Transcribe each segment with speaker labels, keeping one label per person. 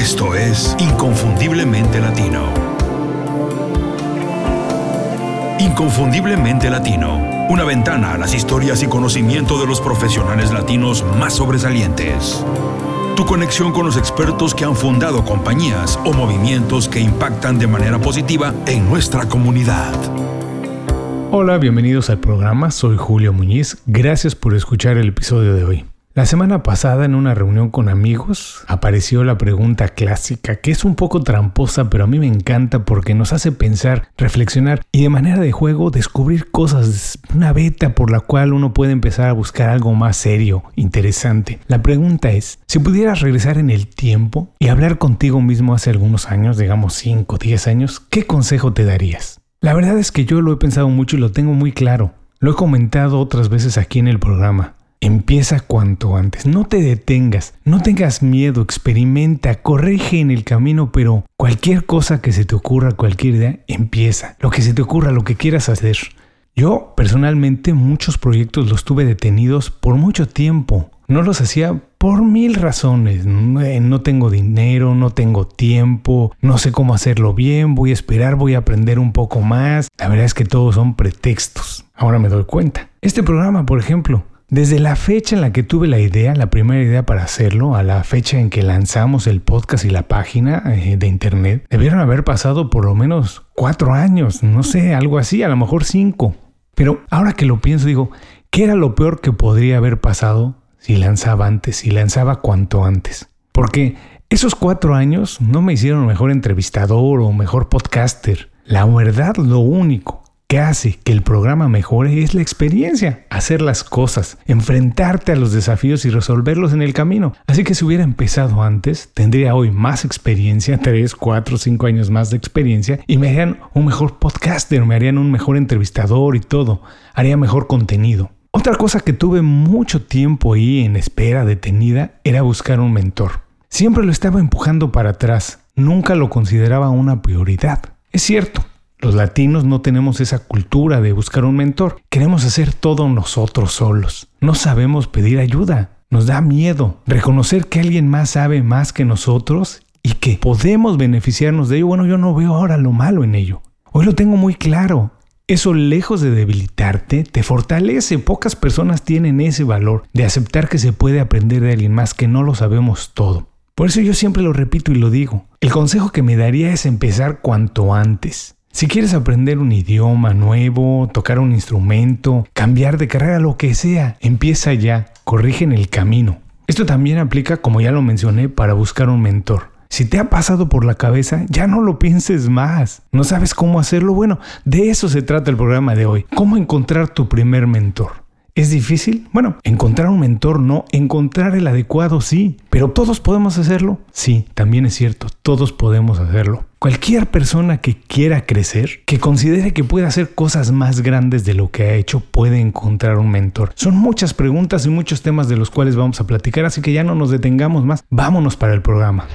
Speaker 1: Esto es Inconfundiblemente Latino. Inconfundiblemente Latino. Una ventana a las historias y conocimiento de los profesionales latinos más sobresalientes. Tu conexión con los expertos que han fundado compañías o movimientos que impactan de manera positiva en nuestra comunidad.
Speaker 2: Hola, bienvenidos al programa, soy Julio Muñiz, gracias por escuchar el episodio de hoy. La semana pasada en una reunión con amigos apareció la pregunta clásica, que es un poco tramposa, pero a mí me encanta porque nos hace pensar, reflexionar y de manera de juego descubrir cosas, una beta por la cual uno puede empezar a buscar algo más serio, interesante. La pregunta es, si pudieras regresar en el tiempo y hablar contigo mismo hace algunos años, digamos 5 o 10 años, ¿qué consejo te darías? La verdad es que yo lo he pensado mucho y lo tengo muy claro. Lo he comentado otras veces aquí en el programa. Empieza cuanto antes, no te detengas, no tengas miedo, experimenta, corrige en el camino, pero cualquier cosa que se te ocurra, cualquier idea, empieza. Lo que se te ocurra, lo que quieras hacer. Yo personalmente muchos proyectos los tuve detenidos por mucho tiempo. No los hacía por mil razones. No tengo dinero, no tengo tiempo, no sé cómo hacerlo bien, voy a esperar, voy a aprender un poco más. La verdad es que todos son pretextos. Ahora me doy cuenta. Este programa, por ejemplo, desde la fecha en la que tuve la idea, la primera idea para hacerlo, a la fecha en que lanzamos el podcast y la página eh, de internet, debieron haber pasado por lo menos cuatro años, no sé, algo así, a lo mejor cinco. Pero ahora que lo pienso, digo, ¿qué era lo peor que podría haber pasado si lanzaba antes, si lanzaba cuanto antes? Porque esos cuatro años no me hicieron mejor entrevistador o mejor podcaster. La verdad, lo único que hace que el programa mejore es la experiencia, hacer las cosas, enfrentarte a los desafíos y resolverlos en el camino. Así que si hubiera empezado antes, tendría hoy más experiencia, 3, 4, 5 años más de experiencia y me harían un mejor podcaster, me harían un mejor entrevistador y todo, haría mejor contenido. Otra cosa que tuve mucho tiempo ahí en espera detenida era buscar un mentor. Siempre lo estaba empujando para atrás, nunca lo consideraba una prioridad. Es cierto, los latinos no tenemos esa cultura de buscar un mentor. Queremos hacer todo nosotros solos. No sabemos pedir ayuda. Nos da miedo reconocer que alguien más sabe más que nosotros y que podemos beneficiarnos de ello. Bueno, yo no veo ahora lo malo en ello. Hoy lo tengo muy claro. Eso lejos de debilitarte, te fortalece. Pocas personas tienen ese valor de aceptar que se puede aprender de alguien más, que no lo sabemos todo. Por eso yo siempre lo repito y lo digo. El consejo que me daría es empezar cuanto antes. Si quieres aprender un idioma nuevo, tocar un instrumento, cambiar de carrera, lo que sea, empieza ya, corrige en el camino. Esto también aplica, como ya lo mencioné, para buscar un mentor. Si te ha pasado por la cabeza, ya no lo pienses más. ¿No sabes cómo hacerlo? Bueno, de eso se trata el programa de hoy. ¿Cómo encontrar tu primer mentor? ¿Es difícil? Bueno, encontrar un mentor no, encontrar el adecuado sí, pero todos podemos hacerlo. Sí, también es cierto, todos podemos hacerlo. Cualquier persona que quiera crecer, que considere que puede hacer cosas más grandes de lo que ha hecho, puede encontrar un mentor. Son muchas preguntas y muchos temas de los cuales vamos a platicar, así que ya no nos detengamos más. Vámonos para el programa.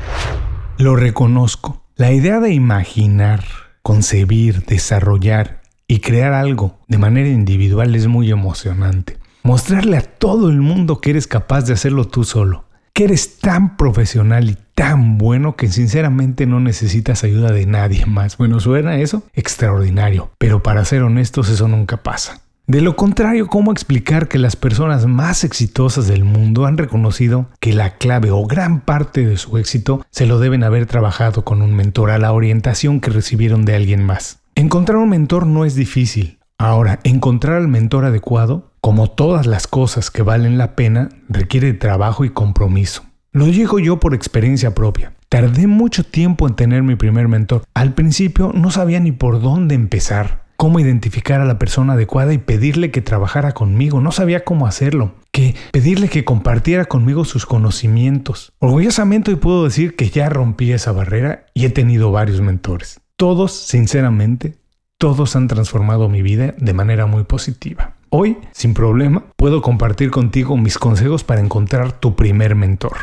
Speaker 2: Lo reconozco. La idea de imaginar, concebir, desarrollar y crear algo de manera individual es muy emocionante. Mostrarle a todo el mundo que eres capaz de hacerlo tú solo que eres tan profesional y tan bueno que sinceramente no necesitas ayuda de nadie más. Bueno, suena eso extraordinario, pero para ser honestos eso nunca pasa. De lo contrario, ¿cómo explicar que las personas más exitosas del mundo han reconocido que la clave o gran parte de su éxito se lo deben haber trabajado con un mentor a la orientación que recibieron de alguien más? Encontrar un mentor no es difícil. Ahora, encontrar al mentor adecuado como todas las cosas que valen la pena, requiere trabajo y compromiso. Lo digo yo por experiencia propia. Tardé mucho tiempo en tener mi primer mentor. Al principio no sabía ni por dónde empezar, cómo identificar a la persona adecuada y pedirle que trabajara conmigo. No sabía cómo hacerlo, que pedirle que compartiera conmigo sus conocimientos. Orgullosamente hoy puedo decir que ya rompí esa barrera y he tenido varios mentores. Todos, sinceramente, todos han transformado mi vida de manera muy positiva. Hoy, sin problema, puedo compartir contigo mis consejos para encontrar tu primer mentor.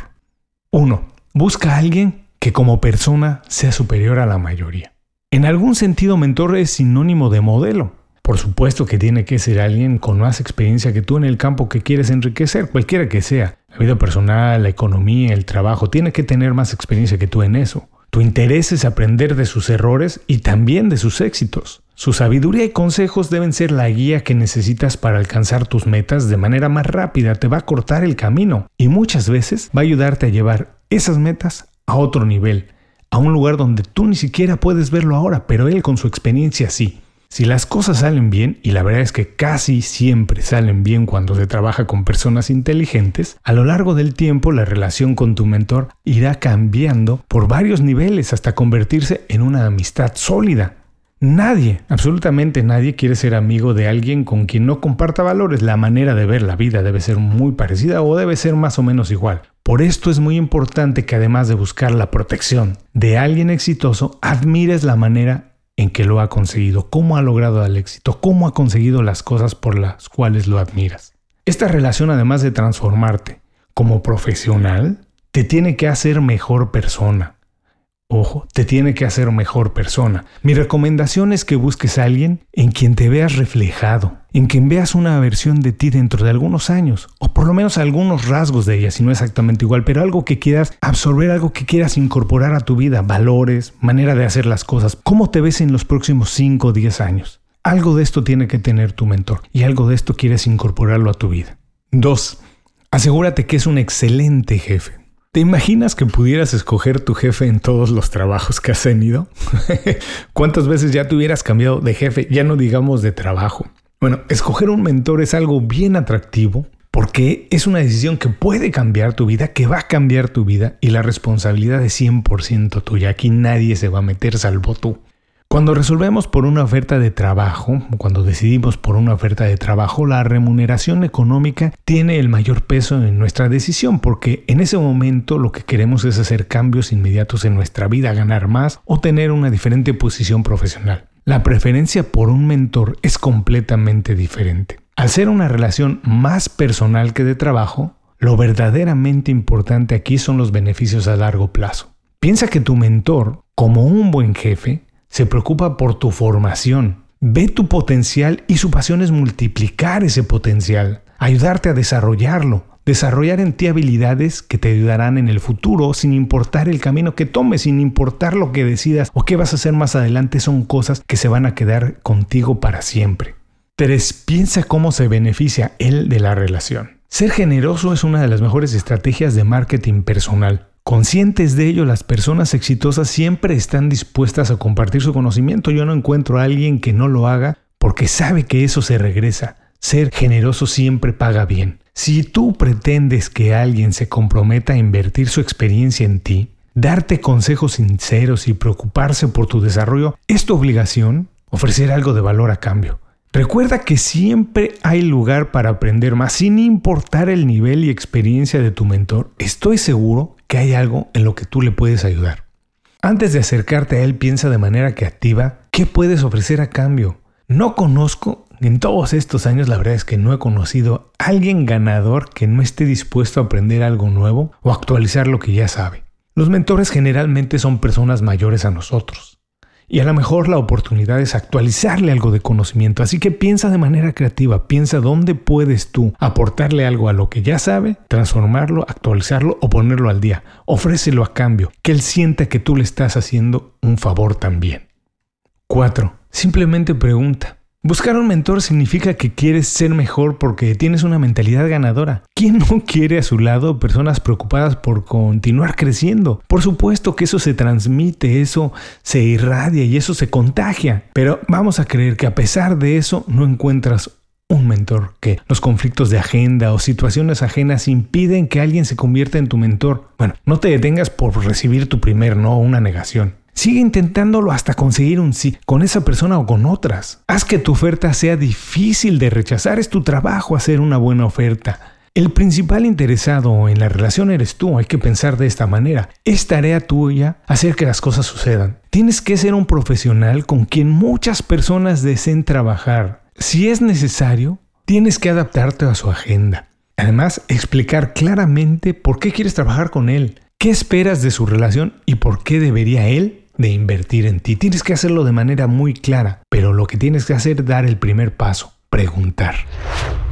Speaker 2: 1. Busca a alguien que como persona sea superior a la mayoría. En algún sentido, mentor es sinónimo de modelo. Por supuesto que tiene que ser alguien con más experiencia que tú en el campo que quieres enriquecer, cualquiera que sea. La vida personal, la economía, el trabajo, tiene que tener más experiencia que tú en eso. Tu interés es aprender de sus errores y también de sus éxitos. Su sabiduría y consejos deben ser la guía que necesitas para alcanzar tus metas de manera más rápida, te va a cortar el camino y muchas veces va a ayudarte a llevar esas metas a otro nivel, a un lugar donde tú ni siquiera puedes verlo ahora, pero él con su experiencia sí. Si las cosas salen bien, y la verdad es que casi siempre salen bien cuando se trabaja con personas inteligentes, a lo largo del tiempo la relación con tu mentor irá cambiando por varios niveles hasta convertirse en una amistad sólida. Nadie, absolutamente nadie quiere ser amigo de alguien con quien no comparta valores. La manera de ver la vida debe ser muy parecida o debe ser más o menos igual. Por esto es muy importante que además de buscar la protección de alguien exitoso, admires la manera en que lo ha conseguido, cómo ha logrado el éxito, cómo ha conseguido las cosas por las cuales lo admiras. Esta relación, además de transformarte como profesional, te tiene que hacer mejor persona. Ojo, te tiene que hacer mejor persona. Mi recomendación es que busques a alguien en quien te veas reflejado, en quien veas una versión de ti dentro de algunos años, o por lo menos algunos rasgos de ella, si no exactamente igual, pero algo que quieras absorber, algo que quieras incorporar a tu vida, valores, manera de hacer las cosas, cómo te ves en los próximos 5 o 10 años. Algo de esto tiene que tener tu mentor y algo de esto quieres incorporarlo a tu vida. 2. Asegúrate que es un excelente jefe. ¿Te imaginas que pudieras escoger tu jefe en todos los trabajos que has tenido? ¿Cuántas veces ya te hubieras cambiado de jefe? Ya no digamos de trabajo. Bueno, escoger un mentor es algo bien atractivo porque es una decisión que puede cambiar tu vida, que va a cambiar tu vida y la responsabilidad es 100% tuya. Aquí nadie se va a meter salvo tú. Cuando resolvemos por una oferta de trabajo, cuando decidimos por una oferta de trabajo, la remuneración económica tiene el mayor peso en nuestra decisión, porque en ese momento lo que queremos es hacer cambios inmediatos en nuestra vida, ganar más o tener una diferente posición profesional. La preferencia por un mentor es completamente diferente. Al ser una relación más personal que de trabajo, lo verdaderamente importante aquí son los beneficios a largo plazo. Piensa que tu mentor, como un buen jefe, se preocupa por tu formación, ve tu potencial y su pasión es multiplicar ese potencial, ayudarte a desarrollarlo, desarrollar en ti habilidades que te ayudarán en el futuro sin importar el camino que tomes, sin importar lo que decidas o qué vas a hacer más adelante, son cosas que se van a quedar contigo para siempre. 3. Piensa cómo se beneficia él de la relación. Ser generoso es una de las mejores estrategias de marketing personal. Conscientes de ello, las personas exitosas siempre están dispuestas a compartir su conocimiento. Yo no encuentro a alguien que no lo haga porque sabe que eso se regresa. Ser generoso siempre paga bien. Si tú pretendes que alguien se comprometa a invertir su experiencia en ti, darte consejos sinceros y preocuparse por tu desarrollo, es tu obligación ofrecer algo de valor a cambio. Recuerda que siempre hay lugar para aprender más, sin importar el nivel y experiencia de tu mentor. Estoy seguro que hay algo en lo que tú le puedes ayudar. Antes de acercarte a él, piensa de manera creativa qué puedes ofrecer a cambio. No conozco, en todos estos años la verdad es que no he conocido a alguien ganador que no esté dispuesto a aprender algo nuevo o actualizar lo que ya sabe. Los mentores generalmente son personas mayores a nosotros. Y a lo mejor la oportunidad es actualizarle algo de conocimiento. Así que piensa de manera creativa, piensa dónde puedes tú aportarle algo a lo que ya sabe, transformarlo, actualizarlo o ponerlo al día. Ofrécelo a cambio, que él sienta que tú le estás haciendo un favor también. 4. Simplemente pregunta. Buscar un mentor significa que quieres ser mejor porque tienes una mentalidad ganadora. ¿Quién no quiere a su lado personas preocupadas por continuar creciendo? Por supuesto que eso se transmite, eso se irradia y eso se contagia. Pero vamos a creer que a pesar de eso no encuentras un mentor, que los conflictos de agenda o situaciones ajenas impiden que alguien se convierta en tu mentor. Bueno, no te detengas por recibir tu primer no o una negación. Sigue intentándolo hasta conseguir un sí con esa persona o con otras. Haz que tu oferta sea difícil de rechazar. Es tu trabajo hacer una buena oferta. El principal interesado en la relación eres tú, hay que pensar de esta manera. Es tarea tuya hacer que las cosas sucedan. Tienes que ser un profesional con quien muchas personas deseen trabajar. Si es necesario, tienes que adaptarte a su agenda. Además, explicar claramente por qué quieres trabajar con él, qué esperas de su relación y por qué debería él de invertir en ti. Tienes que hacerlo de manera muy clara, pero lo que tienes que hacer es dar el primer paso, preguntar.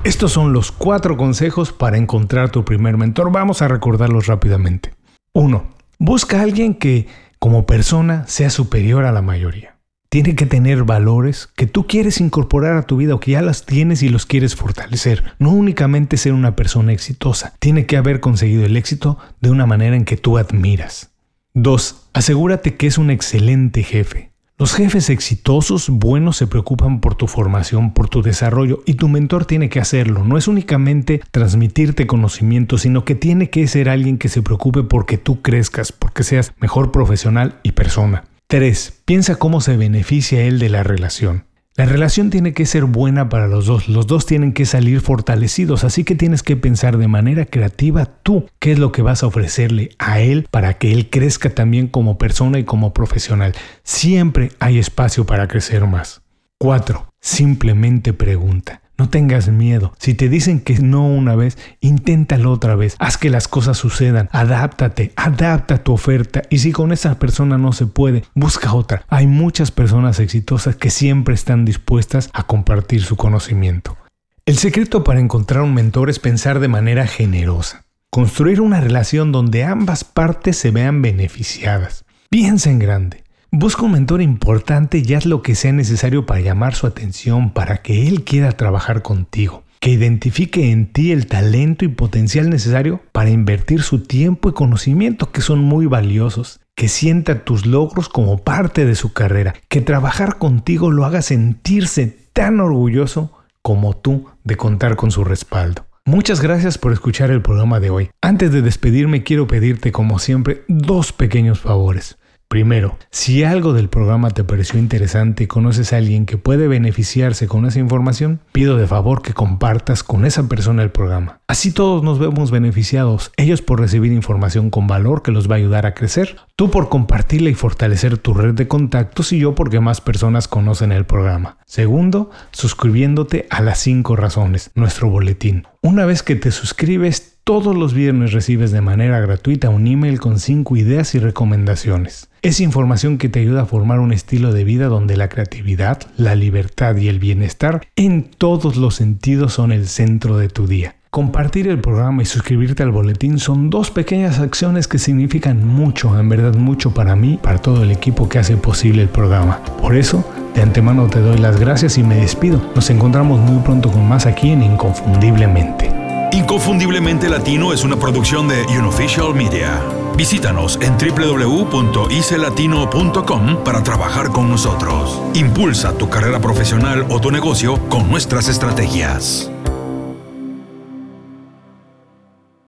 Speaker 2: Estos son los cuatro consejos para encontrar tu primer mentor. Vamos a recordarlos rápidamente. 1. Busca a alguien que como persona sea superior a la mayoría. Tiene que tener valores que tú quieres incorporar a tu vida o que ya las tienes y los quieres fortalecer. No únicamente ser una persona exitosa, tiene que haber conseguido el éxito de una manera en que tú admiras. 2. Asegúrate que es un excelente jefe. Los jefes exitosos, buenos, se preocupan por tu formación, por tu desarrollo y tu mentor tiene que hacerlo. No es únicamente transmitirte conocimiento, sino que tiene que ser alguien que se preocupe porque tú crezcas, porque seas mejor profesional y persona. 3. Piensa cómo se beneficia él de la relación. La relación tiene que ser buena para los dos, los dos tienen que salir fortalecidos, así que tienes que pensar de manera creativa tú qué es lo que vas a ofrecerle a él para que él crezca también como persona y como profesional. Siempre hay espacio para crecer más. 4. Simplemente pregunta. No tengas miedo. Si te dicen que no una vez, inténtalo otra vez. Haz que las cosas sucedan. Adáptate, adapta tu oferta. Y si con esa persona no se puede, busca otra. Hay muchas personas exitosas que siempre están dispuestas a compartir su conocimiento. El secreto para encontrar un mentor es pensar de manera generosa. Construir una relación donde ambas partes se vean beneficiadas. Piensa en grande. Busca un mentor importante y haz lo que sea necesario para llamar su atención, para que él quiera trabajar contigo, que identifique en ti el talento y potencial necesario para invertir su tiempo y conocimiento, que son muy valiosos, que sienta tus logros como parte de su carrera, que trabajar contigo lo haga sentirse tan orgulloso como tú de contar con su respaldo. Muchas gracias por escuchar el programa de hoy. Antes de despedirme quiero pedirte como siempre dos pequeños favores. Primero, si algo del programa te pareció interesante y conoces a alguien que puede beneficiarse con esa información, pido de favor que compartas con esa persona el programa. Así todos nos vemos beneficiados, ellos por recibir información con valor que los va a ayudar a crecer, tú por compartirla y fortalecer tu red de contactos y yo porque más personas conocen el programa. Segundo, suscribiéndote a las 5 razones, nuestro boletín. Una vez que te suscribes, todos los viernes recibes de manera gratuita un email con 5 ideas y recomendaciones. Es información que te ayuda a formar un estilo de vida donde la creatividad, la libertad y el bienestar en todos los sentidos son el centro de tu día. Compartir el programa y suscribirte al boletín son dos pequeñas acciones que significan mucho, en verdad mucho para mí, para todo el equipo que hace posible el programa. Por eso, de antemano te doy las gracias y me despido. Nos encontramos muy pronto con más aquí en Inconfundiblemente.
Speaker 1: Inconfundiblemente Latino es una producción de Unofficial Media. Visítanos en www.icelatino.com para trabajar con nosotros. Impulsa tu carrera profesional o tu negocio con nuestras estrategias.